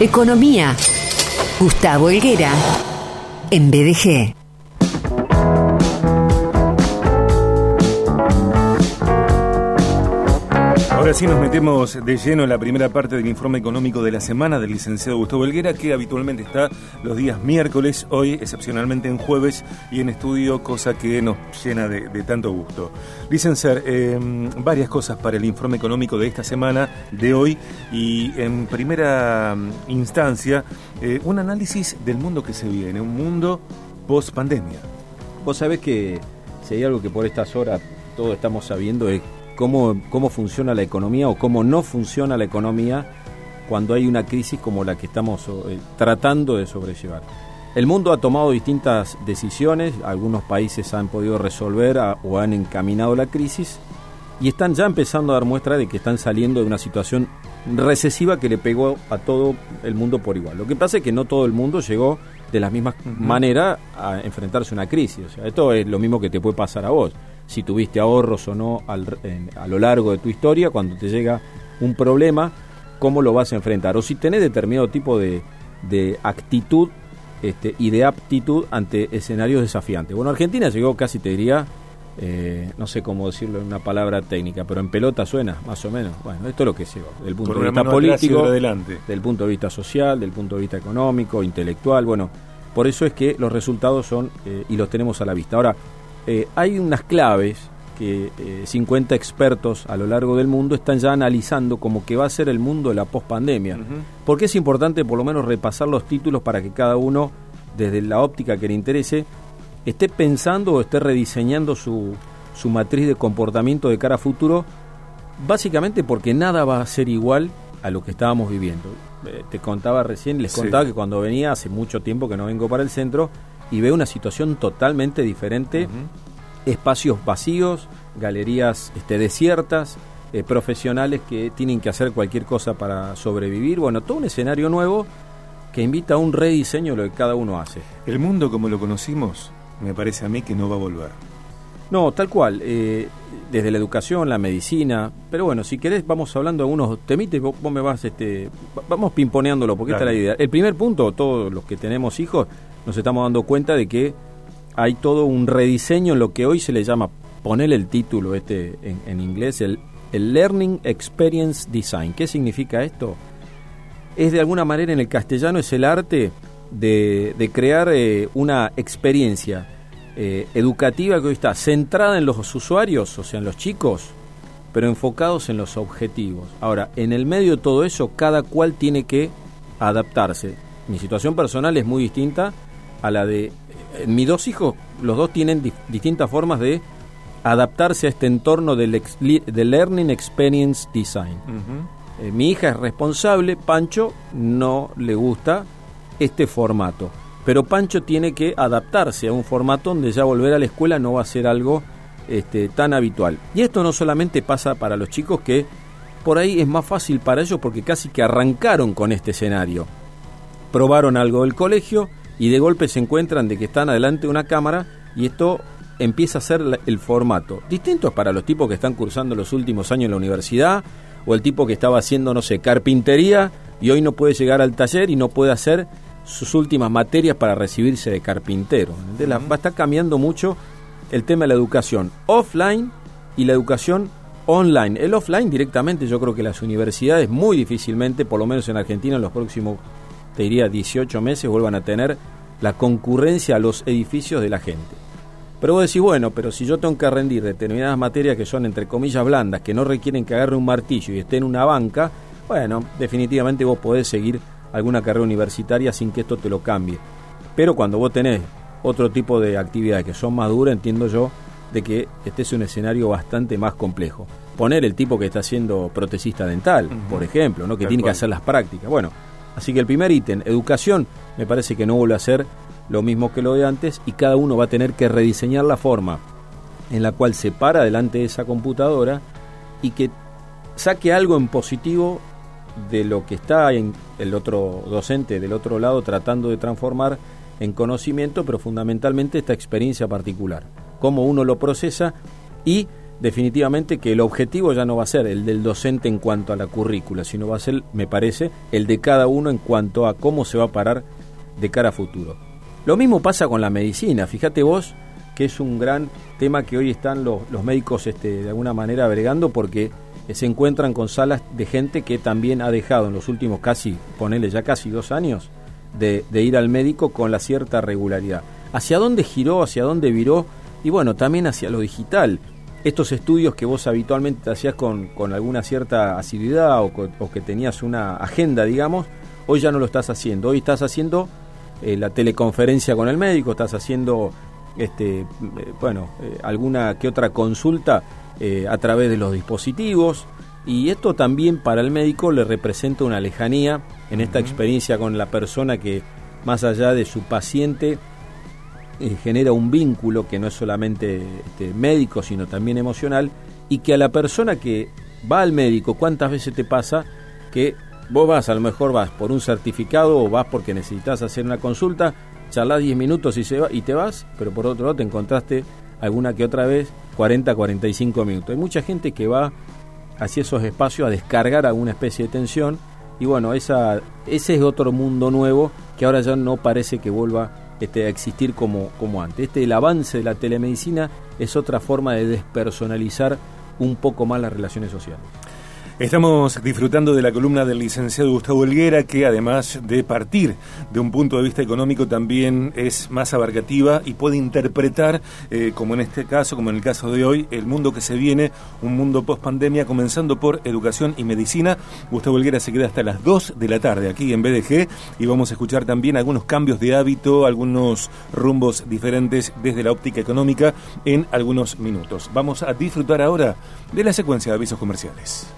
Economía. Gustavo Helguera. En BDG. Ahora sí nos metemos de lleno en la primera parte del informe económico de la semana del licenciado Gustavo Helguera, que habitualmente está los días miércoles, hoy excepcionalmente en jueves y en estudio, cosa que nos llena de, tanto gusto. Licenciado, eh, varias cosas para el informe económico de esta semana, de hoy, y en primera mm, instancia, eh, un análisis del mundo que se viene, un mundo post pandemia. Vos sabés que si hay algo que por estas horas todos estamos sabiendo es cómo, cómo funciona la economía o cómo no funciona la economía cuando hay una crisis como la que estamos eh, tratando de sobrellevar. El mundo ha tomado distintas decisiones, algunos países han podido resolver o han encaminado la crisis y están ya empezando a dar muestra de que están saliendo de una situación recesiva que le pegó a todo el mundo por igual. Lo que pasa es que no todo el mundo llegó de la misma manera a enfrentarse a una crisis. O sea, esto es lo mismo que te puede pasar a vos si tuviste ahorros o no a lo largo de tu historia, cuando te llega un problema, cómo lo vas a enfrentar. O si tenés determinado tipo de, actitud este, y de aptitud ante escenarios desafiantes. Bueno, Argentina llegó casi, te diría, eh, no sé cómo decirlo en una palabra técnica, pero en pelota suena, más o menos. Bueno, esto es lo que llegó, del punto de vista político, del punto de vista social, del punto de vista económico, intelectual, bueno, por eso es que los resultados son eh, y los tenemos a la vista. Ahora, eh, hay unas claves que 50 eh, expertos a lo largo del mundo están ya analizando como que va a ser el mundo de la pospandemia. Porque es importante por lo menos repasar los títulos para que cada uno, desde la óptica que le interese, esté pensando o esté rediseñando su, su matriz de comportamiento de cara a futuro, básicamente porque nada va a ser igual a lo que estábamos viviendo. Eh, te contaba recién, les contaba que cuando venía, hace mucho tiempo que no vengo para el centro, y ve una situación totalmente diferente, espacios vacíos, galerías este, desiertas, eh, profesionales que tienen que hacer cualquier cosa para sobrevivir, bueno, todo un escenario nuevo que invita a un rediseño de lo que cada uno hace. El mundo como lo conocimos, me parece a mí que no va a volver. No, tal cual, eh, desde la educación, la medicina, pero bueno, si querés vamos hablando de algunos temites, vos, me vas, este, vamos pimponeándolo, porque esta es la idea. El primer punto, todos los que tenemos hijos, nos estamos dando cuenta de que hay todo un rediseño en lo que hoy se le llama, poner el título este en, inglés, el, Learning Experience Design. ¿Qué significa esto? Es de alguna manera en el castellano es el arte de, de crear eh, una experiencia eh, educativa que hoy está centrada en los usuarios, o sea, en los chicos, pero enfocados en los objetivos. Ahora, en el medio de todo eso, cada cual tiene que adaptarse. Mi situación personal es muy distinta a la de eh, mis dos hijos, los dos tienen distintas formas de adaptarse a este entorno del, Learning Experience Design. Eh, mi hija es responsable, Pancho no le gusta este formato. Pero Pancho tiene que adaptarse a un formato donde ya volver a la escuela no va a ser algo este, tan habitual. Y esto no solamente pasa para los chicos que por ahí es más fácil para ellos porque casi que arrancaron con este escenario. Probaron algo del colegio, y de golpe se encuentran de que están adelante de una cámara y esto empieza a ser el formato. Distinto es para los tipos que están cursando los últimos años en la universidad o el tipo que estaba haciendo, no sé, carpintería y hoy no puede llegar al taller y no puede hacer sus últimas materias para recibirse de carpintero. va a estar cambiando mucho el tema de la educación offline y la educación online. El offline directamente yo creo que las universidades muy difícilmente, por lo menos en Argentina en los próximos te diría 18 meses, vuelvan a tener la concurrencia a los edificios de la gente. Pero vos decís, bueno, pero si yo tengo que rendir determinadas materias que son entre comillas blandas, que no requieren que agarre un martillo y esté en una banca, bueno, definitivamente vos podés seguir alguna carrera universitaria sin que esto te lo cambie. Pero cuando vos tenés otro tipo de actividades que son más duras, entiendo yo de que este es un escenario bastante más complejo. Poner el tipo que está siendo protecista dental, por ejemplo, ¿no? que tiene que hacer las prácticas. Bueno, Así que el primer ítem, educación, me parece que no vuelve a ser lo mismo que lo de antes y cada uno va a tener que rediseñar la forma en la cual se para delante de esa computadora y que saque algo en positivo de lo que está en el otro docente del otro lado tratando de transformar en conocimiento, pero fundamentalmente esta experiencia particular, cómo uno lo procesa y definitivamente que el objetivo ya no va a ser el del docente en cuanto a la currícula, sino va a ser, me parece, el de cada uno en cuanto a cómo se va a parar de cara a futuro. Lo mismo pasa con la medicina, fíjate vos que es un gran tema que hoy están los, médicos este, de alguna manera bregando porque se encuentran con salas de gente que también ha dejado en los últimos casi, ponele ya casi dos años, de, de ir al médico con la cierta regularidad. ¿Hacia dónde giró? ¿Hacia dónde viró? Y bueno, también hacia lo digital estos estudios que vos habitualmente te hacías con, alguna cierta asiduidad o, que tenías una agenda, digamos, hoy ya no lo estás haciendo. Hoy estás haciendo eh, la teleconferencia con el médico, estás haciendo, este, eh, bueno, eh, alguna que otra consulta a través de los dispositivos. Y esto también para el médico le representa una lejanía en esta experiencia con la persona que, más allá de su paciente, genera un vínculo que no es solamente este, médico, sino también emocional, y que a la persona que va al médico, ¿cuántas veces te pasa que vos vas, a lo mejor vas por un certificado o vas porque necesitas hacer una consulta, charlas 10 minutos y, se va, y te vas, pero por otro lado te encontraste alguna que otra vez 40, 45 minutos. Hay mucha gente que va hacia esos espacios a descargar alguna especie de tensión y bueno, esa, ese es otro mundo nuevo que ahora ya no parece que vuelva este, a existir como, como antes. Este, el avance de la telemedicina es otra forma de despersonalizar un poco más las relaciones sociales. Estamos disfrutando de la columna del licenciado Gustavo Helguera, que además de partir de un punto de vista económico, también es más abarcativa y puede interpretar, eh, como en este caso, como en el caso de hoy, el mundo que se viene, un mundo post pandemia, comenzando por educación y medicina. Gustavo Helguera se queda hasta las 2 de la tarde aquí en BDG y vamos a escuchar también algunos cambios de hábito, algunos rumbos diferentes desde la óptica económica en algunos minutos. Vamos a disfrutar ahora de la secuencia de avisos comerciales.